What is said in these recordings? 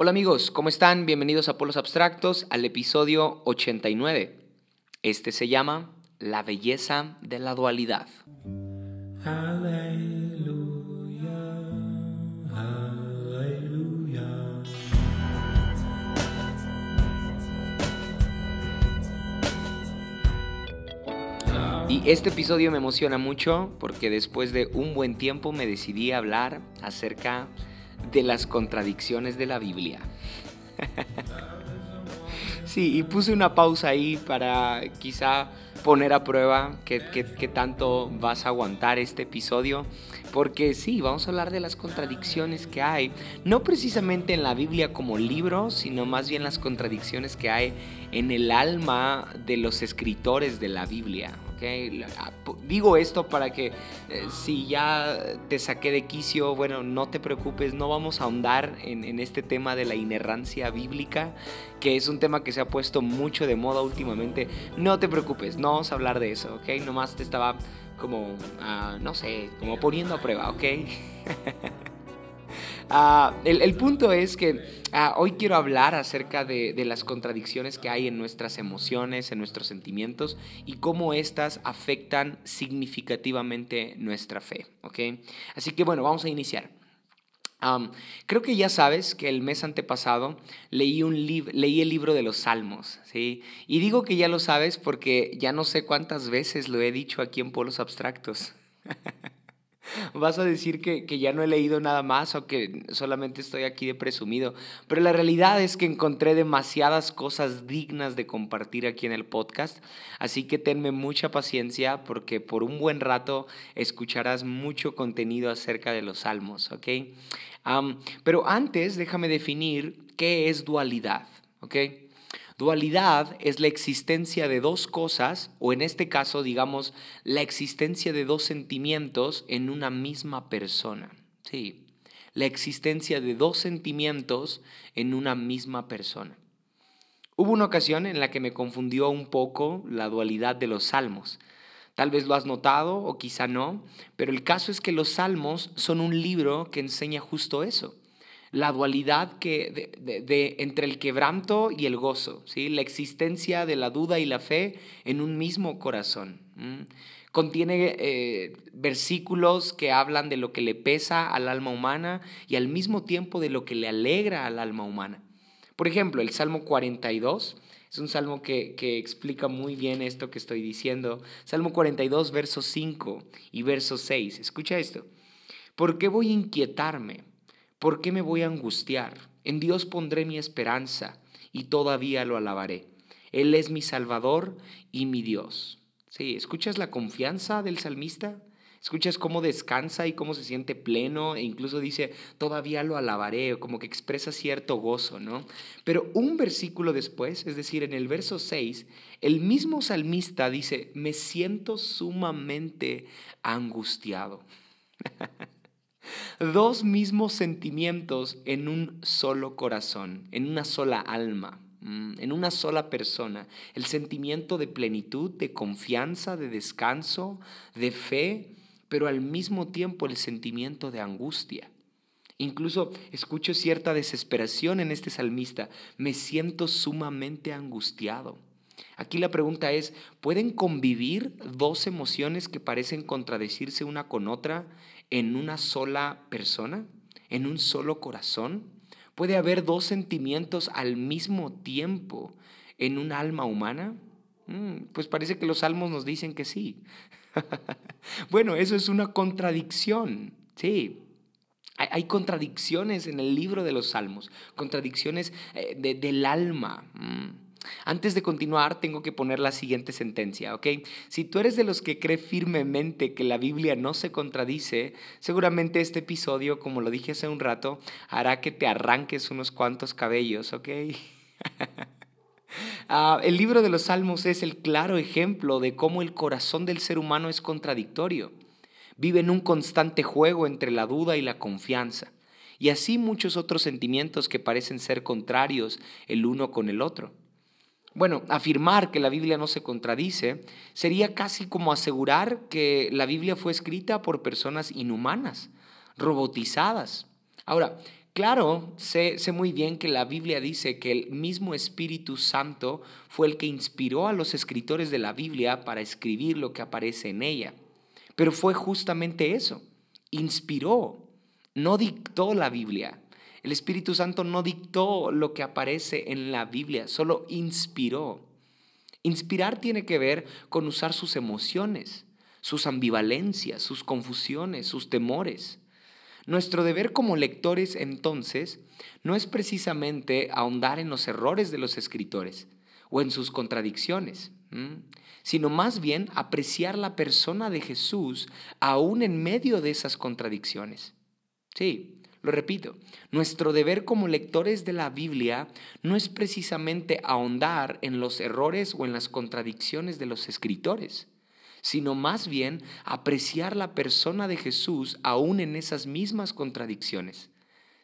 Hola amigos, ¿cómo están? Bienvenidos a Polos Abstractos al episodio 89. Este se llama La belleza de la dualidad. Y este episodio me emociona mucho porque después de un buen tiempo me decidí a hablar acerca de las contradicciones de la Biblia. Sí, y puse una pausa ahí para quizá poner a prueba qué, tanto vas a aguantar este episodio. Porque sí, vamos a hablar de las contradicciones que hay, no precisamente en la Biblia como libro, sino más bien las contradicciones que hay en el alma de los escritores de la Biblia. Ah, digo esto para que eh, si ya te saqué de quicio, bueno, no te preocupes, no vamos a ahondar en, este tema de la inerrancia bíblica, que es un tema que se ha puesto mucho de moda últimamente. No te preocupes, no vamos a hablar de eso, ¿ok? Nomás te estaba como, ah, no sé, como poniendo a prueba, ¿ok? Ah, el, punto es que ah, hoy quiero hablar acerca de, las contradicciones que hay en nuestras emociones, en nuestros sentimientos y cómo éstas afectan significativamente nuestra fe. Así que bueno, vamos a iniciar. creo que ya sabes que el mes antepasado leí, un leí el libro de los Salmos, ¿sí? Y digo que ya lo sabes porque ya no sé cuántas veces lo he dicho aquí en Polos Abstractos. Vas a decir que, ya no he leído nada más o que solamente estoy aquí de presumido, pero la realidad es que encontré demasiadas cosas dignas de compartir aquí en el podcast, así que tenme mucha paciencia porque por un buen rato escucharás mucho contenido acerca de los salmos, ¿ok? pero antes déjame definir qué es dualidad, ¿ok? Dualidad es la existencia de dos cosas, o en este caso, digamos, la existencia de dos sentimientos en una misma persona. Sí, la existencia de dos sentimientos en una misma persona. Hubo una ocasión en la que me confundió un poco la dualidad de los salmos. Tal vez lo has notado o quizá no, pero el caso es que los salmos son un libro que enseña justo eso la dualidad que, de, entre el quebranto y el gozo, ¿sí? la existencia de la duda y la fe en un mismo corazón. Contiene eh, versículos que hablan de lo que le pesa al alma humana y al mismo tiempo de lo que le alegra al alma humana. Por ejemplo, el Salmo 42 es un salmo que, que explica muy bien esto que estoy diciendo. Salmo 42, verso 5 y verso 6. Escucha esto. ¿Por qué voy a inquietarme? ¿Por qué me voy a angustiar? En Dios pondré mi esperanza y todavía lo alabaré. Él es mi Salvador y mi Dios. Sí, ¿escuchas la confianza del salmista? ¿Escuchas cómo descansa y cómo se siente pleno? E incluso dice, todavía lo alabaré, como que expresa cierto gozo, ¿no? Pero un versículo después, es decir, en el verso 6, el mismo salmista dice, me siento sumamente angustiado. Dos mismos sentimientos en un solo corazón, en una sola alma, mm, en una sola persona. El sentimiento de plenitud, de confianza, de descanso, de fe, pero al mismo tiempo el sentimiento de angustia. Incluso escucho cierta desesperación en este salmista. Me siento sumamente angustiado. Aquí la pregunta es, ¿pueden convivir dos emociones que parecen contradecirse una con otra en una sola persona? ¿En un solo corazón? ¿Puede haber dos sentimientos al mismo tiempo en un alma humana? Mm, pues parece que los salmos nos dicen que sí. bueno, eso es una contradicción, sí. Hay, contradicciones en el libro de los salmos, contradicciones eh, del alma. Antes de continuar, tengo que poner la siguiente sentencia, ¿ok? Si tú eres de los que cree firmemente que la Biblia no se contradice, seguramente este episodio, como lo dije hace un rato, hará que te arranques unos cuantos cabellos, ¿ok? Ah, el libro de los Salmos es el claro ejemplo de cómo el corazón del ser humano es contradictorio. Vive en un constante juego entre la duda y la confianza, y así muchos otros sentimientos que parecen ser contrarios el uno con el otro. Bueno, afirmar que la Biblia no se contradice sería casi como asegurar que la Biblia fue escrita por personas inhumanas, robotizadas. Ahora, Claro, sé, sé, muy bien que la Biblia dice que el mismo Espíritu Santo fue el que inspiró a los escritores de la Biblia para escribir lo que aparece en ella. Pero fue justamente eso, inspiró, no dictó la Biblia. El Espíritu Santo no dictó lo que aparece en la Biblia, solo inspiró. Inspirar tiene que ver con usar sus emociones, sus ambivalencias, sus confusiones, sus temores. Nuestro deber como lectores entonces no es precisamente ahondar en los errores de los escritores o en sus contradicciones, sino más bien apreciar la persona de Jesús aún en medio de esas contradicciones. Sí, lo repito, nuestro deber como lectores de la Biblia no es precisamente ahondar en los errores o en las contradicciones de los escritores, sino más bien apreciar la persona de Jesús aún en esas mismas contradicciones.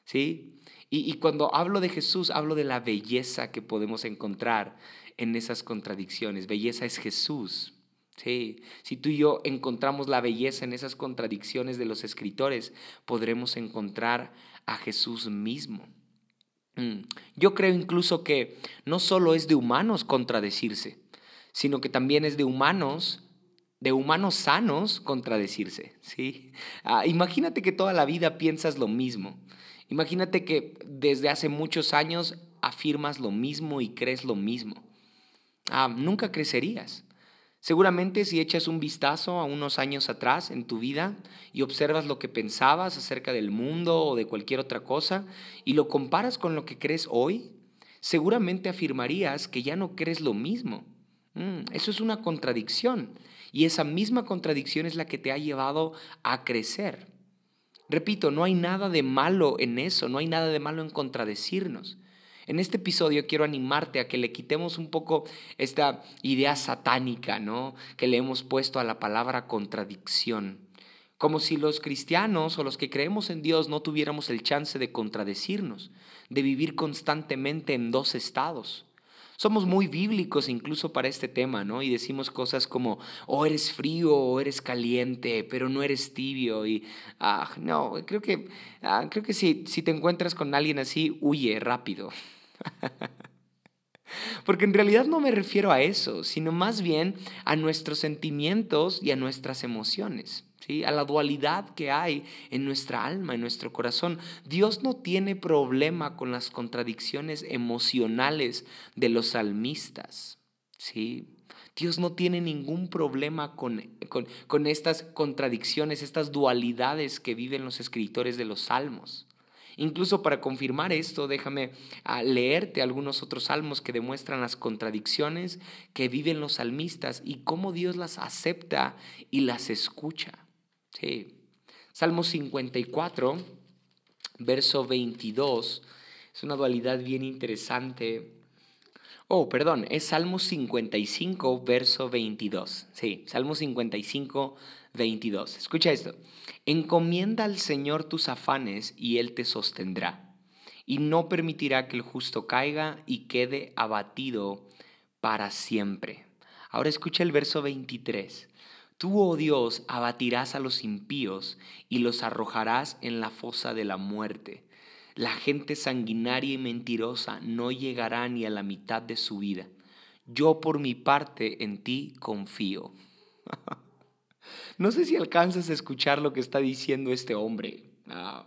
¿Sí? Y, y, cuando hablo de Jesús, hablo de la belleza que podemos encontrar en esas contradicciones. Belleza es Jesús. Sí, si tú y yo encontramos la belleza en esas contradicciones de los escritores, podremos encontrar a Jesús mismo. Mm, yo creo incluso que no solo es de humanos contradecirse, sino que también es de humanos de humanos sanos contradecirse, ¿sí? Ah, imagínate que toda la vida piensas lo mismo. Imagínate que desde hace muchos años afirmas lo mismo y crees lo mismo. Ah, nunca crecerías. Seguramente si echas un vistazo a unos años atrás en tu vida y observas lo que pensabas acerca del mundo o de cualquier otra cosa y lo comparas con lo que crees hoy, seguramente afirmarías que ya no crees lo mismo. Mm, eso es una contradicción. Y esa misma contradicción es la que te ha llevado a crecer. Repito, no hay nada de malo en eso, no hay nada de malo en contradecirnos. En este episodio quiero animarte a que le quitemos un poco esta idea satánica, ¿no? Que le hemos puesto a la palabra contradicción. Como si los cristianos o los que creemos en Dios no tuviéramos el chance de contradecirnos, de vivir constantemente en dos estados. Somos muy bíblicos incluso para este tema, ¿no? Y decimos cosas como, oh, eres frío o eres caliente, pero no eres tibio. Y, ah, no, creo que, ah, creo que si, si te encuentras con alguien así, huye rápido. Porque en realidad no me refiero a eso, sino más bien a nuestros sentimientos y a nuestras emociones a la dualidad que hay en nuestra alma, en nuestro corazón. Dios no tiene problema con las contradicciones emocionales de los salmistas. ¿sí? Dios no tiene ningún problema con, con, estas contradicciones, estas dualidades que viven los escritores de los salmos. Incluso para confirmar esto, déjame ah, leerte algunos otros salmos que demuestran las contradicciones que viven los salmistas y cómo Dios las acepta y las escucha. Sí. Salmo 54, verso 22. Es una dualidad bien interesante. Oh, perdón, es Salmo 55, verso 22. Sí, Salmo 55, 22. Escucha esto. Encomienda al Señor tus afanes y Él te sostendrá. Y no permitirá que el justo caiga y quede abatido para siempre. Ahora escucha el verso 23. Tú, oh Dios, abatirás a los impíos y los arrojarás en la fosa de la muerte. La gente sanguinaria y mentirosa no llegará ni a la mitad de su vida. Yo por mi parte en ti confío. no sé si alcanzas a escuchar lo que está diciendo este hombre. Ah,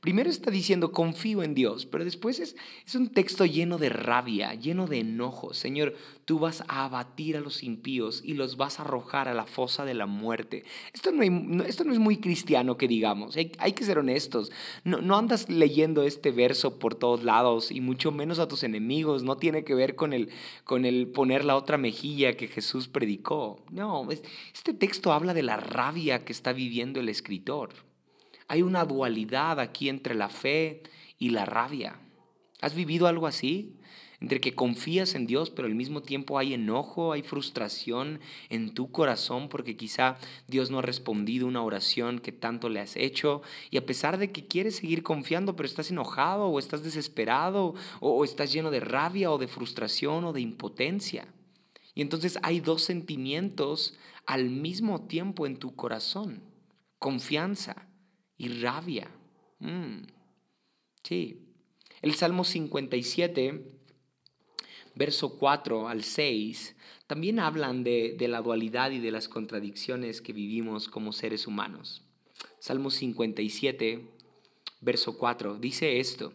Primero está diciendo, confío en Dios, pero después es, es un texto lleno de rabia, lleno de enojo. Señor, tú vas a abatir a los impíos y los vas a arrojar a la fosa de la muerte. Esto no, esto no es muy cristiano que digamos, hay, hay que ser honestos. No, no, andas leyendo este verso por todos lados y mucho menos a tus enemigos. No tiene que ver con el, con el poner la otra mejilla que Jesús predicó. No, este texto habla de la rabia que está viviendo el escritor. Hay una dualidad aquí entre la fe y la rabia. ¿Has vivido algo así? Entre que confías en Dios, pero al mismo tiempo hay enojo, hay frustración en tu corazón porque quizá Dios no ha respondido una oración que tanto le has hecho y a pesar de que quieres seguir confiando, pero estás enojado o estás desesperado o, estás lleno de rabia o de frustración o de impotencia. Y entonces hay dos sentimientos al mismo tiempo en tu corazón. Confianza y rabia. Mm. Sí. El Salmo 57, verso 4 al 6, también hablan de, de la dualidad y de las contradicciones que vivimos como seres humanos. Salmo 57, verso 4, dice esto,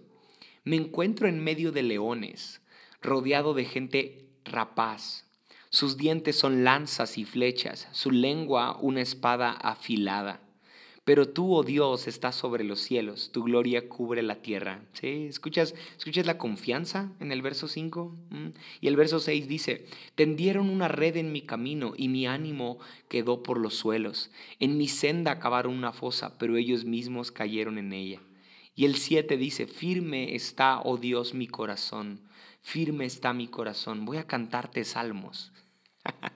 me encuentro en medio de leones, rodeado de gente rapaz. Sus dientes son lanzas y flechas, su lengua una espada afilada. Pero tú, oh Dios, estás sobre los cielos, tu gloria cubre la tierra. ¿Sí? ¿Escuchas, ¿Escuchas la confianza en el verso 5? ¿Mm? Y el verso 6 dice, tendieron una red en mi camino y mi ánimo quedó por los suelos. En mi senda cavaron una fosa, pero ellos mismos cayeron en ella. Y el 7 dice, firme está, oh Dios, mi corazón, firme está mi corazón. Voy a cantarte salmos.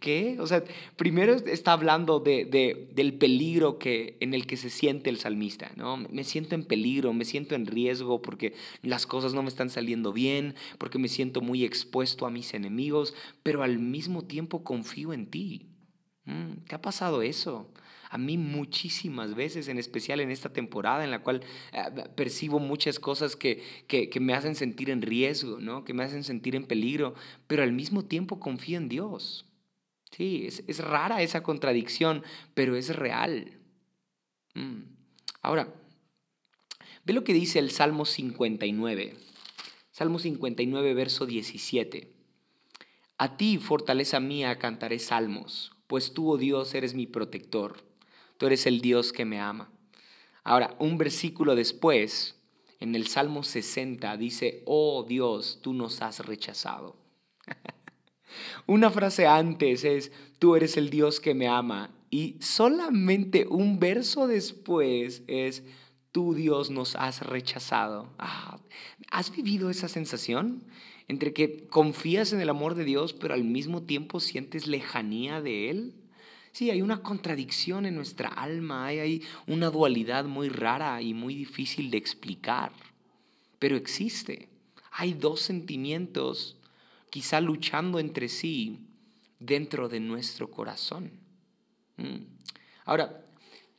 ¿Qué? O sea, primero está hablando de, del peligro que, en el que se siente el salmista, ¿no? Me siento en peligro, me siento en riesgo porque las cosas no me están saliendo bien, porque me siento muy expuesto a mis enemigos, pero al mismo tiempo confío en ti. Mm, ¿Te ha pasado eso? A mí muchísimas veces, en especial en esta temporada en la cual eh, percibo muchas cosas que, que, que, me hacen sentir en riesgo, ¿no? que me hacen sentir en peligro, pero al mismo tiempo confío en Dios. Sí, es, rara esa contradicción, pero es real. Mm. Ahora, ve lo que dice el Salmo 59. Salmo 59, verso 17. A ti, fortaleza mía, cantaré salmos, pues tú, oh Dios, eres mi protector. Tú eres el Dios que me ama. Ahora, un versículo después, en el Salmo 60, dice, oh Dios, tú nos has rechazado. Una frase antes es, tú eres el Dios que me ama. Y solamente un verso después es, tú Dios nos has rechazado. Ah, ¿Has vivido esa sensación? Entre que confías en el amor de Dios, pero al mismo tiempo sientes lejanía de Él. Sí, hay una contradicción en nuestra alma, hay, hay una dualidad muy rara y muy difícil de explicar, pero existe. Hay dos sentimientos quizá luchando entre sí dentro de nuestro corazón. Mm. Ahora,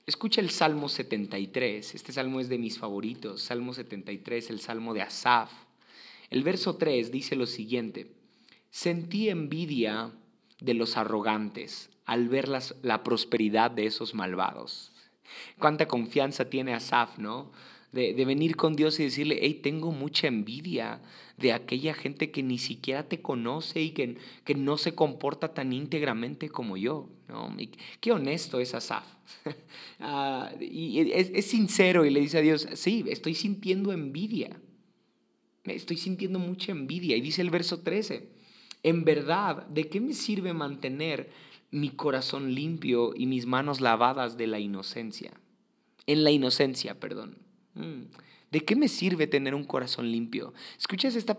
escucha el Salmo 73, este salmo es de mis favoritos, Salmo 73, el Salmo de Asaf. El verso 3 dice lo siguiente, sentí envidia de los arrogantes al ver la prosperidad de esos malvados. Cuánta confianza tiene Asaf, ¿no? De, venir con Dios y decirle, hey, tengo mucha envidia de aquella gente que ni siquiera te conoce y que, que no se comporta tan íntegramente como yo. ¿no? qué honesto es Asaf. Ah, y es, es sincero y le dice a Dios, sí, estoy sintiendo envidia. Estoy sintiendo mucha envidia. Y dice el verso 13, en verdad, ¿de qué me sirve mantener mi corazón limpio y mis manos lavadas de la inocencia? En la inocencia, perdón. Mm. ¿De qué me sirve tener un corazón limpio? Escuchas esta...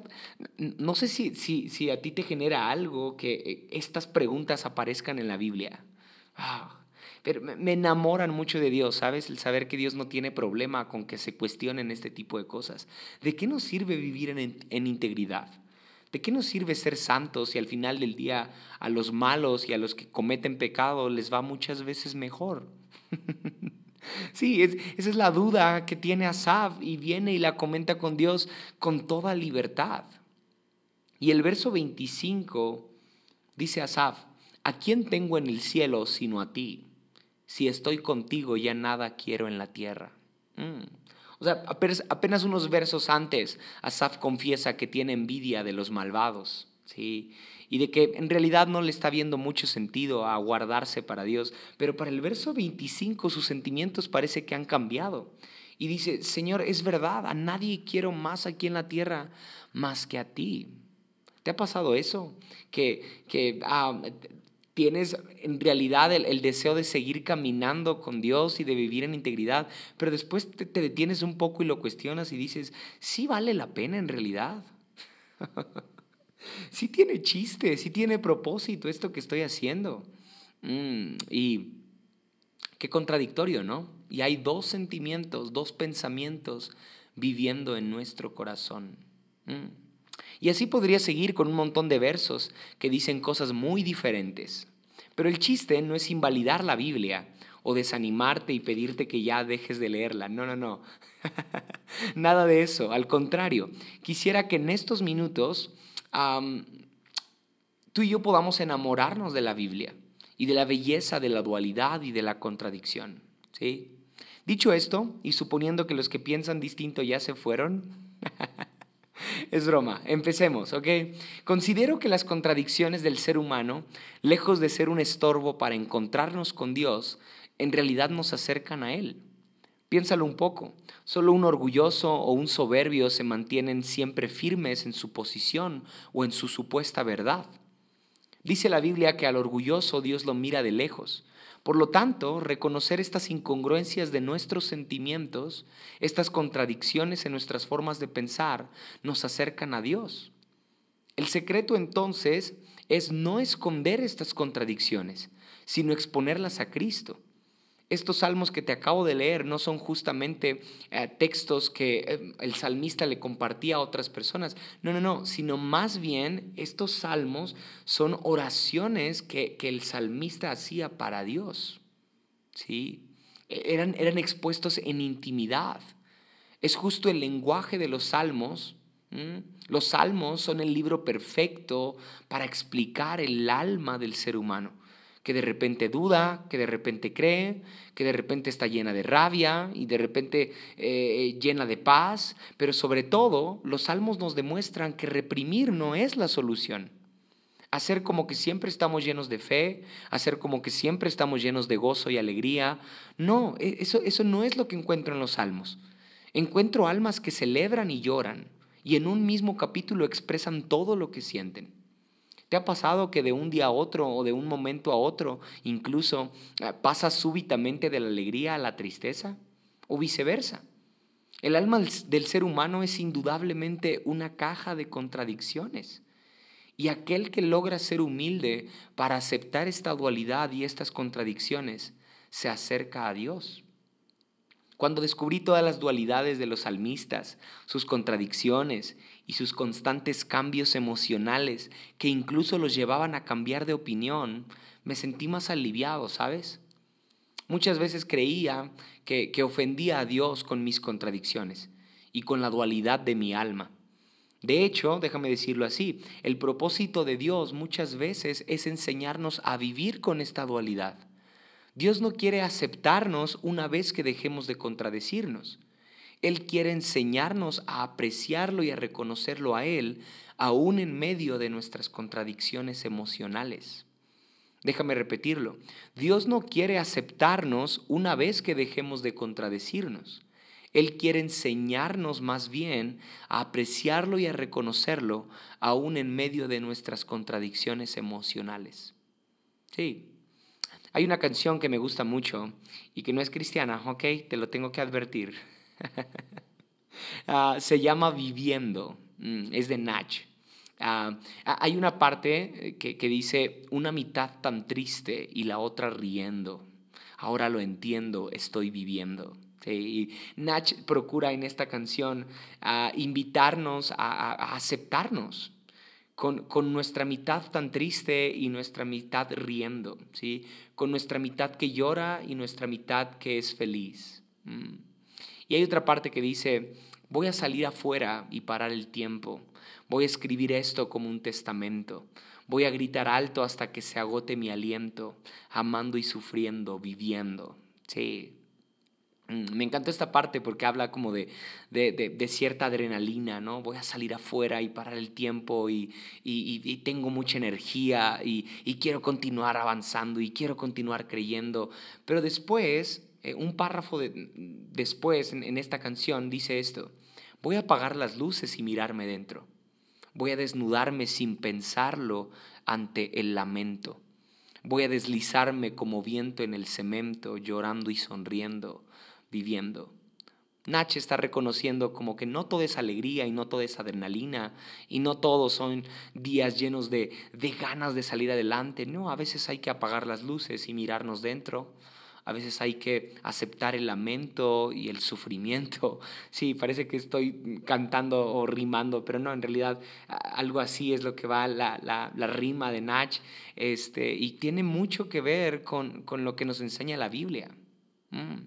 No sé si, si, si a ti te genera algo que eh, estas preguntas aparezcan en la Biblia. Ah, pero me enamoran mucho de Dios, ¿sabes? El saber que Dios no tiene problema con que se cuestionen este tipo de cosas. ¿De qué nos sirve vivir en, en integridad? ¿De qué nos sirve ser santos si al final del día a los malos y a los que cometen pecado les va muchas veces mejor? Sí, esa es la duda que tiene Asaf y viene y la comenta con Dios con toda libertad. Y el verso 25 dice Asaf, ¿a quién tengo en el cielo sino a ti? Si estoy contigo ya nada quiero en la tierra. Mm. O sea, apenas unos versos antes, Asaf confiesa que tiene envidia de los malvados. ¿sí? Y de que en realidad no le está viendo mucho sentido a guardarse para Dios. Pero para el verso 25 sus sentimientos parece que han cambiado. Y dice, Señor, es verdad, a nadie quiero más aquí en la tierra más que a ti. ¿Te ha pasado eso? Que, que ah, tienes en realidad el, deseo de seguir caminando con Dios y de vivir en integridad, pero después te, te detienes un poco y lo cuestionas y dices, ¿sí vale la pena en realidad? sí tiene chiste, sí tiene propósito esto que estoy haciendo. Mm, y qué contradictorio, ¿no? Y hay dos sentimientos, dos pensamientos viviendo en nuestro corazón. Mm. Y así podría seguir con un montón de versos que dicen cosas muy diferentes. Pero el chiste no es invalidar la Biblia o desanimarte y pedirte que ya dejes de leerla. No, no, no. Nada de eso. Al contrario, quisiera que en estos minutos tú y yo podamos enamorarnos de la Biblia y de la belleza de la dualidad y de la contradicción. ¿sí? Dicho esto, y suponiendo que los que piensan distinto ya se fueron, es broma, empecemos, ¿ok? Considero que las contradicciones del ser humano, lejos de ser un estorbo para encontrarnos con Dios, en realidad nos acercan a Él. Piénsalo un poco, solo un orgulloso o un soberbio se mantienen siempre firmes en su posición o en su supuesta verdad. Dice la Biblia que al orgulloso Dios lo mira de lejos. Por lo tanto, reconocer estas incongruencias de nuestros sentimientos, estas contradicciones en nuestras formas de pensar, nos acercan a Dios. El secreto entonces es no esconder estas contradicciones, sino exponerlas a Cristo. Estos salmos que te acabo de leer no son justamente eh, textos que eh, el salmista le compartía a otras personas. No, no, no, sino más bien estos salmos son oraciones que, el salmista hacía para Dios. ¿Sí? E, eran, eran expuestos en intimidad. Es justo el lenguaje de los salmos. Los salmos son el libro perfecto para explicar el alma del ser humano que de repente duda, que de repente cree, que de repente está llena de rabia y de repente eh, llena de paz, pero sobre todo los salmos nos demuestran que reprimir no es la solución. Hacer como que siempre estamos llenos de fe, hacer como que siempre estamos llenos de gozo y alegría. No, e, eso, eso no es lo que encuentro en los salmos. Encuentro almas que celebran y lloran y en un mismo capítulo expresan todo lo que sienten. ¿Te ha pasado que de un día a otro o de un momento a otro incluso eh, pasas súbitamente de la alegría a la tristeza? O viceversa. El alma del ser humano es indudablemente una caja de contradicciones. Y aquel que logra ser humilde para aceptar esta dualidad y estas contradicciones, se acerca a Dios. Cuando descubrí todas las dualidades de los salmistas, sus contradicciones y sus constantes cambios emocionales que incluso los llevaban a cambiar de opinión, me sentí más aliviado, ¿sabes? Muchas veces creía que, que ofendía a Dios con mis contradicciones y con la dualidad de mi alma. De hecho, déjame decirlo así, el propósito de Dios muchas veces es enseñarnos a vivir con esta dualidad Dios no quiere aceptarnos una vez que dejemos de contradecirnos. Él quiere enseñarnos a apreciarlo y a reconocerlo a Él, aún en medio de nuestras contradicciones emocionales. Déjame repetirlo. Dios no quiere aceptarnos una vez que dejemos de contradecirnos. Él quiere enseñarnos más bien a apreciarlo y a reconocerlo aún en medio de nuestras contradicciones emocionales. Sí, hay una canción que me gusta mucho y que no es cristiana, ok, te lo tengo que advertir. Ah, se llama Viviendo, mm, es de Natch. Ah, hay una parte eh, que, que dice, una mitad tan triste y la otra riendo. Ahora lo entiendo, estoy viviendo. y Natch procura en esta canción ah, invitarnos a aceptarnos, con, nuestra mitad tan triste y nuestra mitad riendo, ¿sí? con nuestra mitad que llora y nuestra mitad que es feliz. Mm. Y hay otra parte que dice, voy a salir afuera y parar el tiempo, voy a escribir esto como un testamento, voy a gritar alto hasta que se agote mi aliento, amando y sufriendo, viviendo. Sí, Mm, me encantó esta parte porque habla como de, de, cierta adrenalina, ¿no? Voy a salir afuera y parar el tiempo y, y, tengo mucha energía y, quiero continuar avanzando y quiero continuar creyendo. Pero después, eh, un párrafo después en, esta canción dice esto, voy a apagar las luces y mirarme dentro. Voy a desnudarme sin pensarlo ante el lamento. Voy a deslizarme como viento en el cemento, llorando y sonriendo viviendo. Nach está reconociendo como que no todo es alegría y no todo es adrenalina y no todos son días llenos de, de ganas de salir adelante. No, a veces hay que apagar las luces y mirarnos dentro. A veces hay que aceptar el lamento y el sufrimiento. Sí, parece que estoy cantando o rimando, pero no, en realidad algo así es lo que va la, la, rima de Nach. Este, y tiene mucho que ver con, con lo que nos enseña la Biblia. Mm.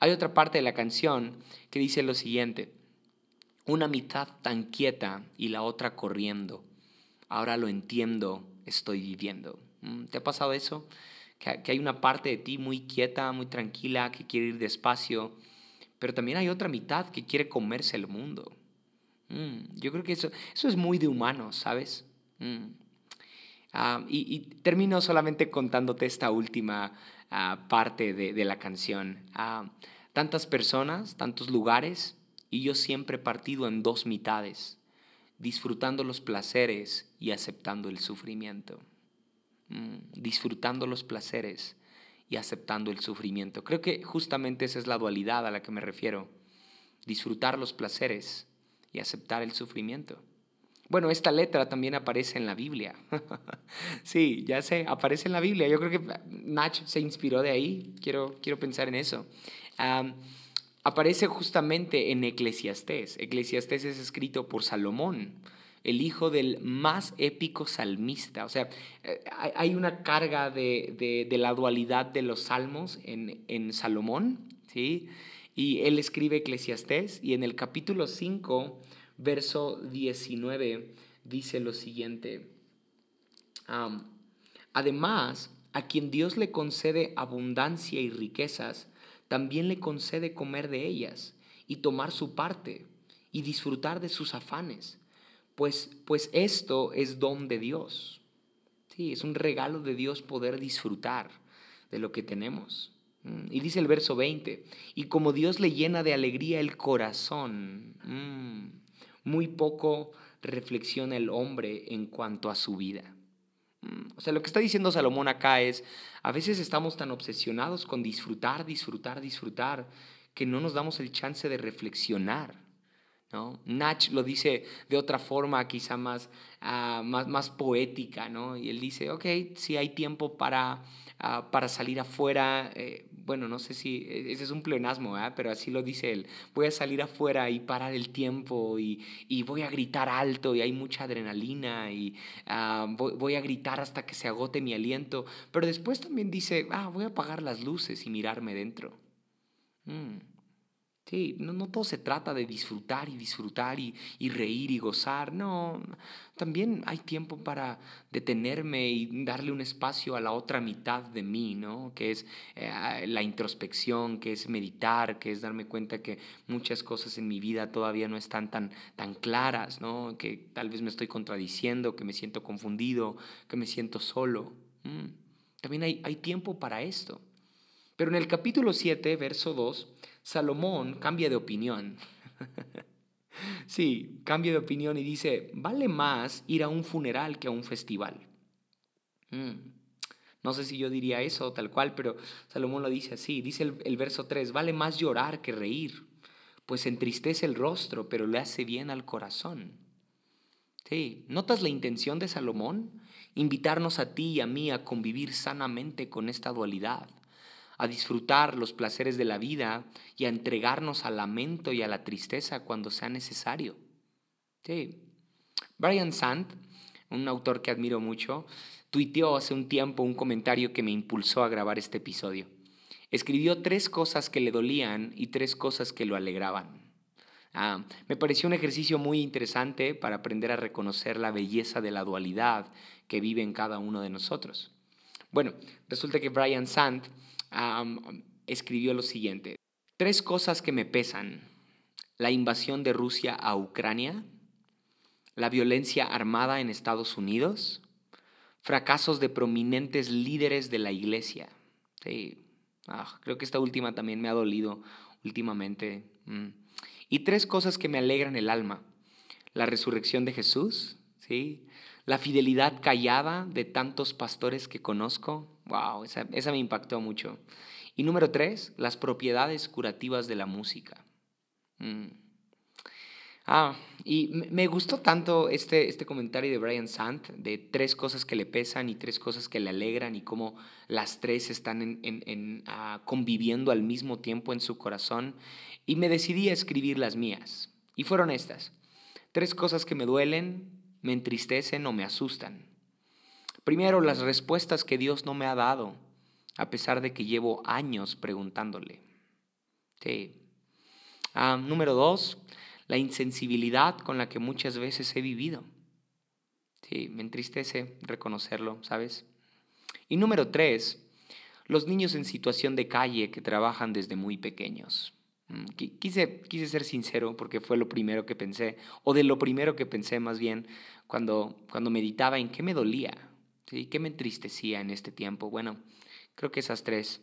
Hay otra parte de la canción que dice lo siguiente. Una mitad tan quieta y la otra corriendo. Ahora lo entiendo, estoy viviendo. Mm, ¿Te ha pasado eso? Que, hay una parte de ti muy quieta, muy tranquila, que quiere ir despacio, pero también hay otra mitad que quiere comerse el mundo. Mm, yo creo que eso, eso es muy de humano, ¿sabes? Mm. Ah, y, termino solamente contándote esta última ah, parte de, de, la canción. Ah, tantas personas, tantos lugares, y yo siempre partido en dos mitades, disfrutando los placeres y aceptando el sufrimiento. Mm, disfrutando los placeres y aceptando el sufrimiento. Creo que justamente esa es la dualidad a la que me refiero. Disfrutar los placeres y aceptar el sufrimiento. Bueno, esta letra también aparece en la Biblia. sí, ya sé, aparece en la Biblia. Yo creo que Nach se inspiró de ahí. Quiero, quiero pensar en eso aparece justamente en Eclesiastés. Eclesiastés es escrito por Salomón, el hijo del más épico salmista. O sea, eh, hay una carga de, la dualidad de los salmos en, en, Salomón, ¿sí? Y él escribe Eclesiastés y en el capítulo 5, verso 19, dice lo siguiente. Además, a quien Dios le concede abundancia y riquezas, también le concede comer de ellas y tomar su parte y disfrutar de sus afanes, pues, pues esto es don de Dios. Sí, es un regalo de Dios poder disfrutar de lo que tenemos. Mm, y dice el verso 20, y como Dios le llena de alegría el corazón, mm, muy poco reflexiona el hombre en cuanto a su vida. Mm, o sea, lo que está diciendo Salomón acá es, a veces estamos tan obsesionados con disfrutar, disfrutar, disfrutar, que no nos damos el chance de reflexionar. ¿No? Nach lo dice de otra forma, quizá más, ah, más, más, poética, ¿no? y él dice, ok, si hay tiempo para, ah, para salir afuera, eh, bueno, no sé si e, ese es un pleonasmo, pero así lo dice él. Voy a salir afuera y parar el tiempo y, y voy a gritar alto y hay mucha adrenalina y ah, voy, a gritar hasta que se agote mi aliento. Pero después también dice, ah, voy a apagar las luces y mirarme dentro. Mm. No, todo se trata de disfrutar y disfrutar y, y, reír y gozar, no, también hay tiempo para detenerme y darle un espacio a la otra mitad de mí, ¿no? Que es eh, la introspección, que es meditar, que es darme cuenta que muchas cosas en mi vida todavía no están tan, tan claras, ¿no? Que tal vez me estoy contradiciendo, que me siento confundido, que me siento solo. Mm. También hay, hay tiempo para esto. Pero en el capítulo 7, verso 2, Salomón cambia de opinión. sí, cambia de opinión y dice, vale más ir a un funeral que a un festival. Mm. No sé si yo diría eso tal cual, pero Salomón lo dice así. Dice el, el verso 3, vale más llorar que reír, pues entristece el rostro, pero le hace bien al corazón. Sí, ¿notas la intención de Salomón? Invitarnos a ti y a mí a convivir sanamente con esta dualidad a disfrutar los placeres de la vida y a entregarnos al lamento y a la tristeza cuando sea necesario. Sí. Brian Sant, un autor que admiro mucho, tuiteó hace un tiempo un comentario que me impulsó a grabar este episodio. Escribió tres cosas que le dolían y tres cosas que lo alegraban. Ah, me pareció un ejercicio muy interesante para aprender a reconocer la belleza de la dualidad que vive en cada uno de nosotros. Bueno, resulta que Brian Escribió lo siguiente. Tres cosas que me pesan. La invasión de Rusia a Ucrania, la violencia armada en Estados Unidos, fracasos de prominentes líderes de la iglesia. Ah, creo que esta última también me ha dolido últimamente. Mm. Y tres cosas que me alegran el alma. La resurrección de Jesús, ¿sí? La fidelidad callada de tantos pastores que conozco, wow, esa, me impactó mucho. Y número tres, las propiedades curativas de la música. Mm. Ah, y me gustó tanto este, este comentario de Brian Sant de tres cosas que le pesan y tres cosas que le alegran y cómo las tres están en, en, ah, conviviendo al mismo tiempo en su corazón. Y me decidí a escribir las mías. Y fueron estas. Tres cosas que me duelen, me entristecen o me asustan. Primero, las respuestas que Dios no me ha dado, a pesar de que llevo años preguntándole. Sí. Ah, número dos, la insensibilidad con la que muchas veces he vivido. Sí, me entristece reconocerlo, ¿sabes? Y número tres, los niños en situación de calle que trabajan desde muy pequeños. Mm, quise, quise ser sincero porque fue lo primero que pensé, o de lo primero que pensé más bien, cuando, cuando meditaba en qué me dolía, ¿sí? qué me entristecía en este tiempo. Bueno, creo que esas tres.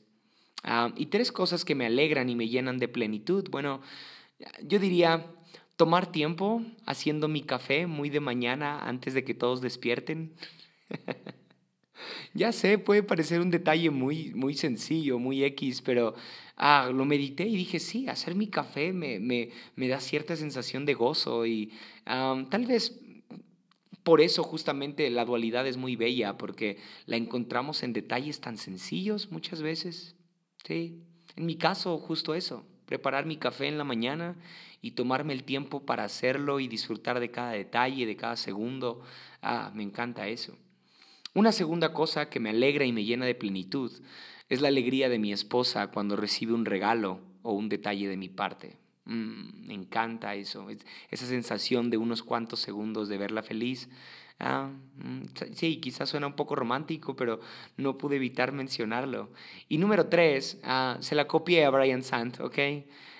Ah, y tres cosas que me alegran y me llenan de plenitud. Bueno, yo diría tomar tiempo haciendo mi café muy de mañana antes de que todos despierten. ya sé, puede parecer un detalle muy, muy sencillo, muy X, pero ah, lo medité y dije, sí, hacer mi café me, me, me da cierta sensación de gozo y tal vez por eso justamente la dualidad es muy bella, porque la encontramos en detalles tan sencillos muchas veces. Sí, en mi caso justo eso preparar mi café en la mañana y tomarme el tiempo para hacerlo y disfrutar de cada detalle, de cada segundo. Ah, me encanta eso. Una segunda cosa que me alegra y me llena de plenitud es la alegría de mi esposa cuando recibe un regalo o un detalle de mi parte. Mm, me encanta eso, esa sensación de unos cuantos segundos de verla feliz Ah, mm, sí, quizás suena un poco romántico, pero no pude evitar mencionarlo. Y número tres, ah, se la copié a Brian Sant, ¿ok?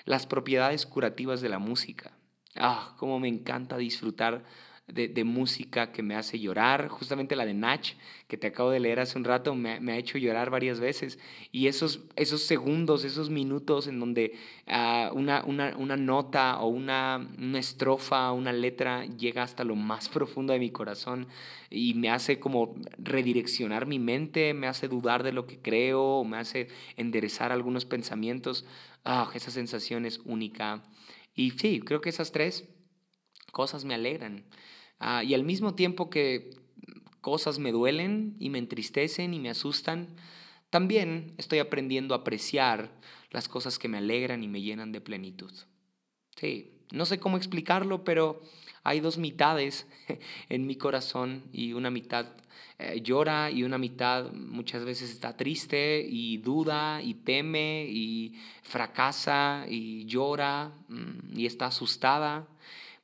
Las propiedades curativas de la música. Ah, cómo me encanta disfrutar de, música que me hace llorar. Justamente la de Natch, que te acabo de leer hace un rato, me, ha hecho llorar varias veces. Y esos, esos segundos, esos minutos en donde ah, una, una, nota o una, una estrofa, una letra llega hasta lo más profundo de mi corazón y me hace como redireccionar mi mente, me hace dudar de lo que creo, me hace enderezar algunos pensamientos. Ah, esa sensación es única. Y sí, creo que esas tres cosas me alegran. Ah, y al mismo tiempo que cosas me duelen y me entristecen y me asustan, también estoy aprendiendo a apreciar las cosas que me alegran y me llenan de plenitud. Sí, no sé cómo explicarlo, pero hay dos mitades en mi corazón y una mitad eh, llora y una mitad muchas veces está triste y duda y teme y fracasa y llora mm, y está asustada.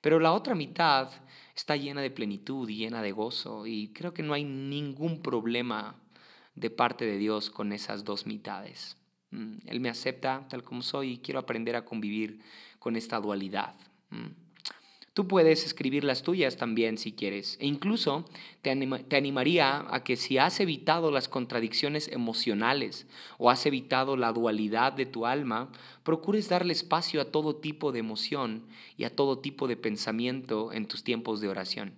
Pero la otra mitad está llena de plenitud y llena de gozo y creo que no hay ningún problema de parte de Dios con esas dos mitades. Mm, Él me acepta tal como soy y quiero aprender a convivir con esta dualidad. Tú puedes escribir las tuyas también si quieres. E incluso te, animaría a que si has evitado las contradicciones emocionales o has evitado la dualidad de tu alma, procures darle espacio a todo tipo de emoción y a todo tipo de pensamiento en tus tiempos de oración.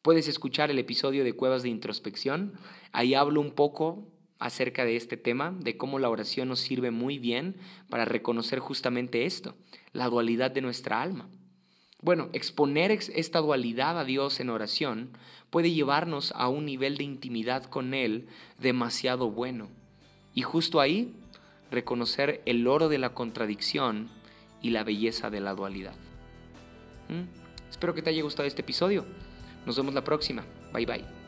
Puedes escuchar el episodio de Cuevas de Introspección. Ahí hablo un poco acerca de este tema, de cómo la oración nos sirve muy bien para reconocer justamente esto, la dualidad de nuestra alma. Bueno, exponer esta dualidad a Dios en oración puede llevarnos a un nivel de intimidad con Él demasiado bueno. Y justo ahí, reconocer el oro de la contradicción y la belleza de la dualidad. ¿Mm? Espero que te haya gustado este episodio. Nos vemos la próxima. Bye bye.